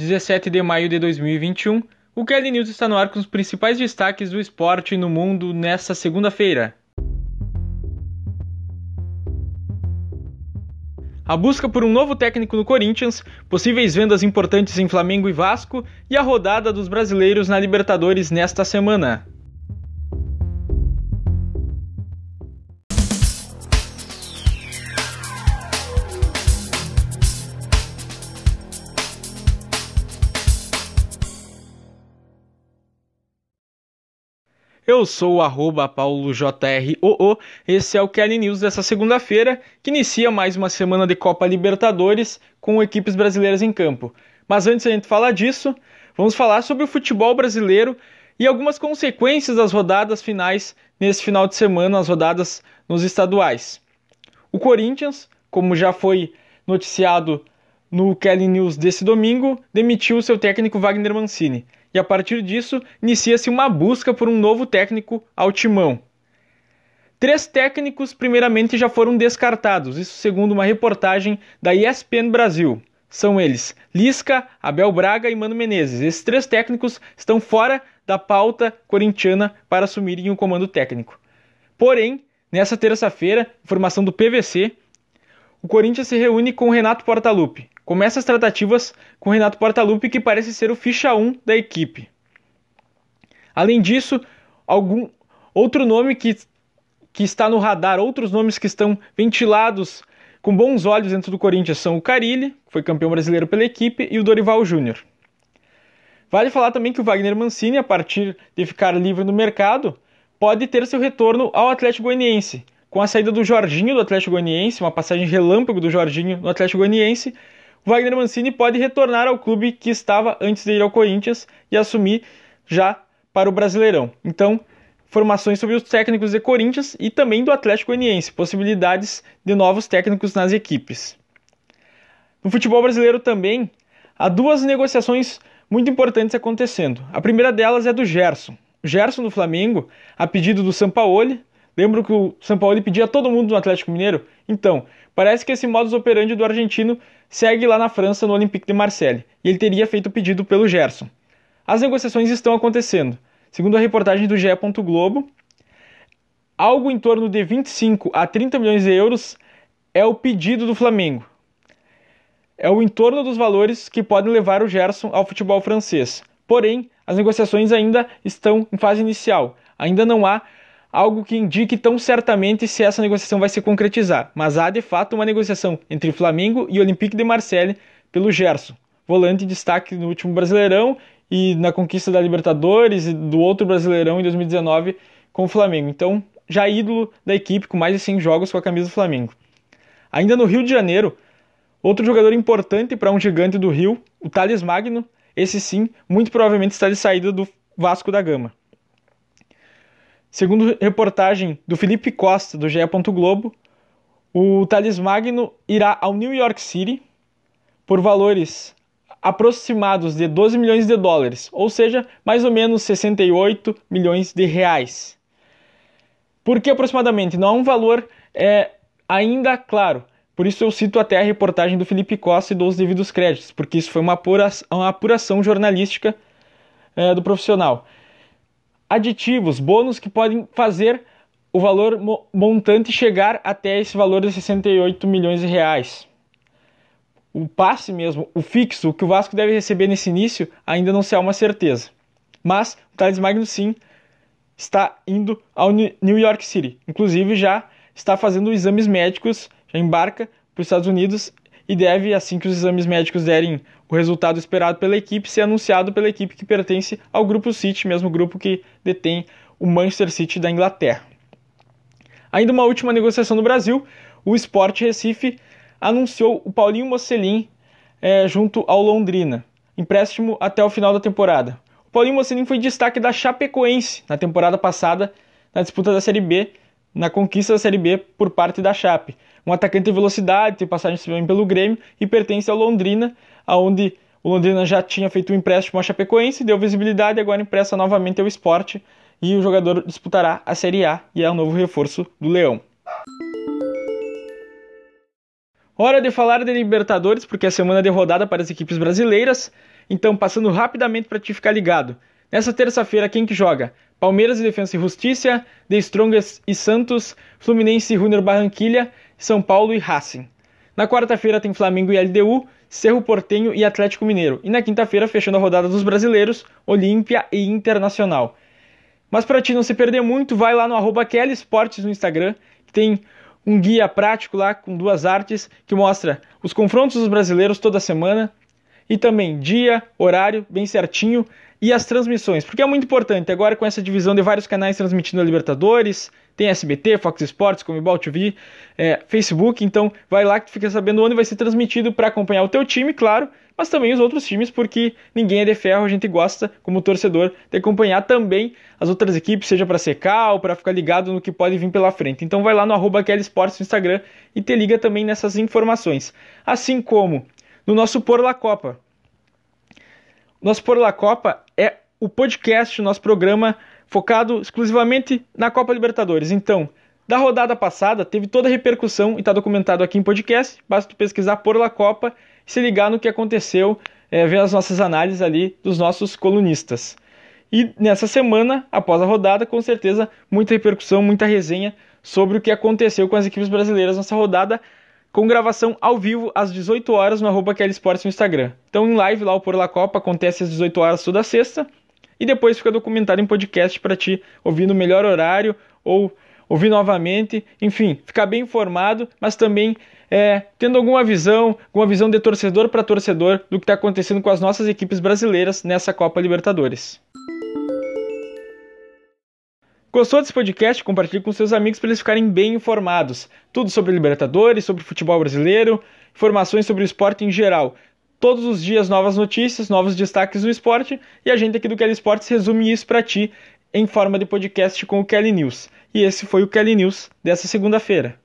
17 de maio de 2021. O Kelly News está no ar com os principais destaques do esporte no mundo nesta segunda-feira. A busca por um novo técnico no Corinthians, possíveis vendas importantes em Flamengo e Vasco e a rodada dos brasileiros na Libertadores nesta semana. Eu sou o arroba paulojroo, esse é o Kelly News dessa segunda-feira, que inicia mais uma semana de Copa Libertadores com equipes brasileiras em campo. Mas antes de a gente falar disso, vamos falar sobre o futebol brasileiro e algumas consequências das rodadas finais nesse final de semana, as rodadas nos estaduais. O Corinthians, como já foi noticiado no Kelly News desse domingo, demitiu seu técnico Wagner Mancini e a partir disso inicia-se uma busca por um novo técnico ao timão. Três técnicos, primeiramente, já foram descartados, isso segundo uma reportagem da ESPN Brasil. São eles Lisca, Abel Braga e Mano Menezes. Esses três técnicos estão fora da pauta corintiana para assumirem o comando técnico. Porém, nessa terça-feira, informação do PVC, o Corinthians se reúne com Renato Portaluppi, começa as tratativas com Renato Portaluppi, que parece ser o ficha 1 da equipe. Além disso, algum outro nome que, que está no radar, outros nomes que estão ventilados com bons olhos dentro do Corinthians são o Carilli, que foi campeão brasileiro pela equipe, e o Dorival Júnior. Vale falar também que o Wagner Mancini, a partir de ficar livre no mercado, pode ter seu retorno ao Atlético Goianiense. Com a saída do Jorginho do Atlético Goianiense, uma passagem relâmpago do Jorginho no Atlético Goianiense, Wagner Mancini pode retornar ao clube que estava antes de ir ao Corinthians e assumir já para o Brasileirão. Então, informações sobre os técnicos de Corinthians e também do Atlético Goianiense, possibilidades de novos técnicos nas equipes. No futebol brasileiro também há duas negociações muito importantes acontecendo. A primeira delas é do Gerson. O Gerson do Flamengo, a pedido do Sampaoli, lembro que o Sampaoli pedia a todo mundo no Atlético Mineiro? Então, parece que esse modus operandi do argentino segue lá na França no Olympique de Marseille, e ele teria feito o pedido pelo Gerson. As negociações estão acontecendo. Segundo a reportagem do GE. Globo, algo em torno de 25 a 30 milhões de euros é o pedido do Flamengo. É o entorno dos valores que podem levar o Gerson ao futebol francês. Porém, as negociações ainda estão em fase inicial. Ainda não há algo que indique tão certamente se essa negociação vai se concretizar, mas há de fato uma negociação entre Flamengo e Olympique de Marseille pelo Gerson, volante de destaque no último Brasileirão e na conquista da Libertadores e do outro Brasileirão em 2019 com o Flamengo. Então, já ídolo da equipe com mais de 100 jogos com a camisa do Flamengo. Ainda no Rio de Janeiro, outro jogador importante para um gigante do Rio, o Thales Magno, esse sim, muito provavelmente está de saída do Vasco da Gama. Segundo reportagem do Felipe Costa, do GE. Globo, o Thales Magno irá ao New York City por valores aproximados de 12 milhões de dólares, ou seja, mais ou menos 68 milhões de reais. Por que aproximadamente? Não há um valor é, ainda claro. Por isso eu cito até a reportagem do Felipe Costa e dou os devidos créditos, porque isso foi uma apuração, uma apuração jornalística é, do profissional aditivos, bônus que podem fazer o valor montante chegar até esse valor de 68 milhões de reais. O passe mesmo, o fixo, o que o Vasco deve receber nesse início, ainda não se há uma certeza. Mas o Thales Magno sim está indo ao New York City. Inclusive já está fazendo exames médicos, já embarca para os Estados Unidos e deve, assim que os exames médicos derem o resultado esperado pela equipe ser anunciado pela equipe que pertence ao grupo City, mesmo grupo que detém o Manchester City da Inglaterra. Ainda uma última negociação no Brasil, o Sport Recife anunciou o Paulinho Mocelin é, junto ao Londrina, empréstimo até o final da temporada. O Paulinho Mocelin foi destaque da Chapecoense na temporada passada, na disputa da Série B, na conquista da Série B por parte da Chape. Um atacante de velocidade, tem passagem pelo Grêmio e pertence ao Londrina, aonde o Londrina já tinha feito um empréstimo ao Chapecoense, deu visibilidade agora empresta novamente ao esporte e o jogador disputará a Série A e é o novo reforço do Leão. Hora de falar de Libertadores, porque é semana de rodada para as equipes brasileiras Então, passando rapidamente para te ficar ligado. Nessa terça-feira, quem que joga? Palmeiras e Defensa e Justiça, The Strongest e Santos, Fluminense e Junior Barranquilha, São Paulo e Racing. Na quarta-feira tem Flamengo e LDU, Cerro Portenho e Atlético Mineiro. E na quinta-feira, fechando a rodada dos brasileiros, Olímpia e Internacional. Mas para ti não se perder muito, vai lá no arroba Esportes no Instagram, que tem um guia prático lá com duas artes que mostra os confrontos dos brasileiros toda semana e também dia, horário, bem certinho e as transmissões, porque é muito importante agora com essa divisão de vários canais transmitindo a Libertadores, tem SBT, Fox Sports, Comebol TV, é, Facebook, então vai lá que tu fica sabendo onde vai ser transmitido para acompanhar o teu time, claro, mas também os outros times, porque ninguém é de ferro, a gente gosta, como torcedor, de acompanhar também as outras equipes, seja para secar ou para ficar ligado no que pode vir pela frente. Então vai lá no arroba no Instagram e te liga também nessas informações. Assim como no nosso Por La Copa. Nosso Por La Copa o podcast, o nosso programa focado exclusivamente na Copa Libertadores. Então, da rodada passada, teve toda a repercussão e está documentado aqui em podcast. Basta tu pesquisar por La Copa e se ligar no que aconteceu, é, ver as nossas análises ali dos nossos colunistas. E nessa semana, após a rodada, com certeza, muita repercussão, muita resenha sobre o que aconteceu com as equipes brasileiras nessa rodada, com gravação ao vivo às 18 horas no arroba Esportes no Instagram. Então, em live lá o Por La Copa acontece às 18 horas toda sexta e depois fica documentado em podcast para ti ouvir no melhor horário ou ouvir novamente, enfim, ficar bem informado, mas também é, tendo alguma visão, alguma visão de torcedor para torcedor do que está acontecendo com as nossas equipes brasileiras nessa Copa Libertadores. Gostou desse podcast? Compartilhe com seus amigos para eles ficarem bem informados. Tudo sobre Libertadores, sobre futebol brasileiro, informações sobre o esporte em geral. Todos os dias novas notícias, novos destaques no esporte e a gente aqui do Kelly Sports resume isso para ti em forma de podcast com o Kelly News. E esse foi o Kelly News dessa segunda-feira.